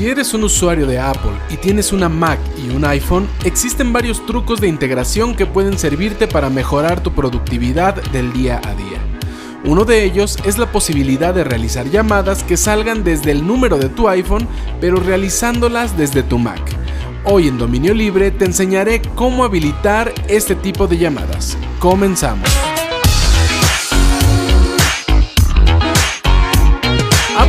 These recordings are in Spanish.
Si eres un usuario de Apple y tienes una Mac y un iPhone, existen varios trucos de integración que pueden servirte para mejorar tu productividad del día a día. Uno de ellos es la posibilidad de realizar llamadas que salgan desde el número de tu iPhone, pero realizándolas desde tu Mac. Hoy en Dominio Libre te enseñaré cómo habilitar este tipo de llamadas. Comenzamos.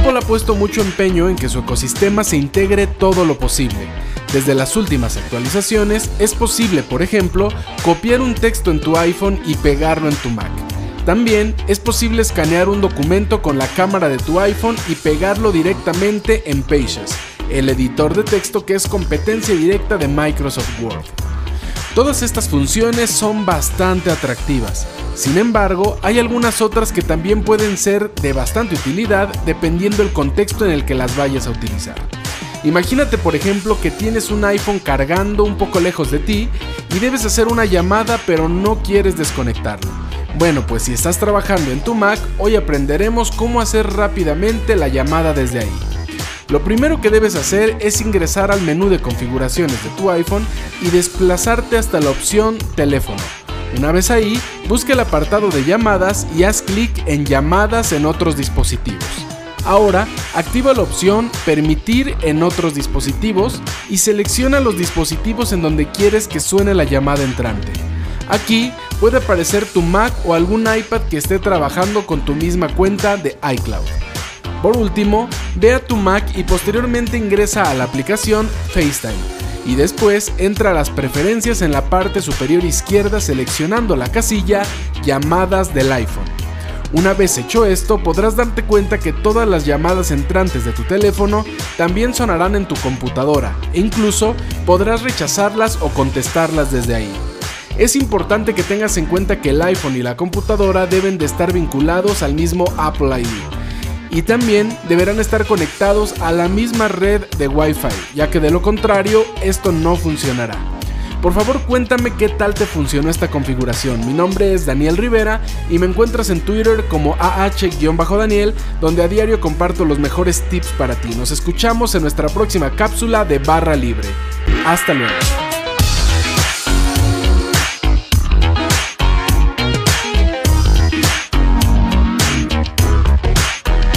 Apple ha puesto mucho empeño en que su ecosistema se integre todo lo posible. Desde las últimas actualizaciones es posible, por ejemplo, copiar un texto en tu iPhone y pegarlo en tu Mac. También es posible escanear un documento con la cámara de tu iPhone y pegarlo directamente en Pages, el editor de texto que es competencia directa de Microsoft Word. Todas estas funciones son bastante atractivas, sin embargo, hay algunas otras que también pueden ser de bastante utilidad dependiendo del contexto en el que las vayas a utilizar. Imagínate por ejemplo que tienes un iPhone cargando un poco lejos de ti y debes hacer una llamada pero no quieres desconectarlo. Bueno, pues si estás trabajando en tu Mac, hoy aprenderemos cómo hacer rápidamente la llamada desde ahí. Lo primero que debes hacer es ingresar al menú de configuraciones de tu iPhone y desplazarte hasta la opción teléfono. Una vez ahí, busca el apartado de llamadas y haz clic en llamadas en otros dispositivos. Ahora, activa la opción Permitir en otros dispositivos y selecciona los dispositivos en donde quieres que suene la llamada entrante. Aquí puede aparecer tu Mac o algún iPad que esté trabajando con tu misma cuenta de iCloud. Por último, ve a tu Mac y posteriormente ingresa a la aplicación FaceTime y después entra a las preferencias en la parte superior izquierda seleccionando la casilla Llamadas del iPhone. Una vez hecho esto, podrás darte cuenta que todas las llamadas entrantes de tu teléfono también sonarán en tu computadora e incluso podrás rechazarlas o contestarlas desde ahí. Es importante que tengas en cuenta que el iPhone y la computadora deben de estar vinculados al mismo Apple ID. Y también deberán estar conectados a la misma red de Wi-Fi, ya que de lo contrario esto no funcionará. Por favor cuéntame qué tal te funcionó esta configuración. Mi nombre es Daniel Rivera y me encuentras en Twitter como AH-Daniel, donde a diario comparto los mejores tips para ti. Nos escuchamos en nuestra próxima cápsula de Barra Libre. Hasta luego.